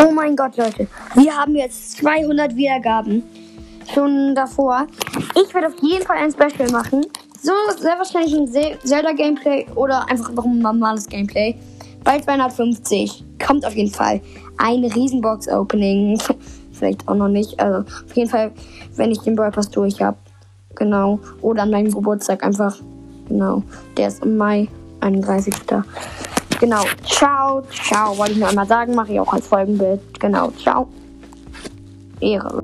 Oh mein Gott, Leute. Wir haben jetzt 200 Wiedergaben. Schon davor. Ich werde auf jeden Fall ein Special machen. So sehr wahrscheinlich ein Zelda-Gameplay oder einfach noch ein normales Gameplay. Bei 250. Kommt auf jeden Fall ein Riesenbox-Opening. Vielleicht auch noch nicht. Also auf jeden Fall, wenn ich den Brawl Pass durch habe. Genau. Oder an meinem Geburtstag einfach. Genau. Der ist im Mai, 31. Genau. Ciao, ciao. Wollte ich nur einmal sagen. Mache ich auch als Folgenbild. Genau. Ciao. Ehre.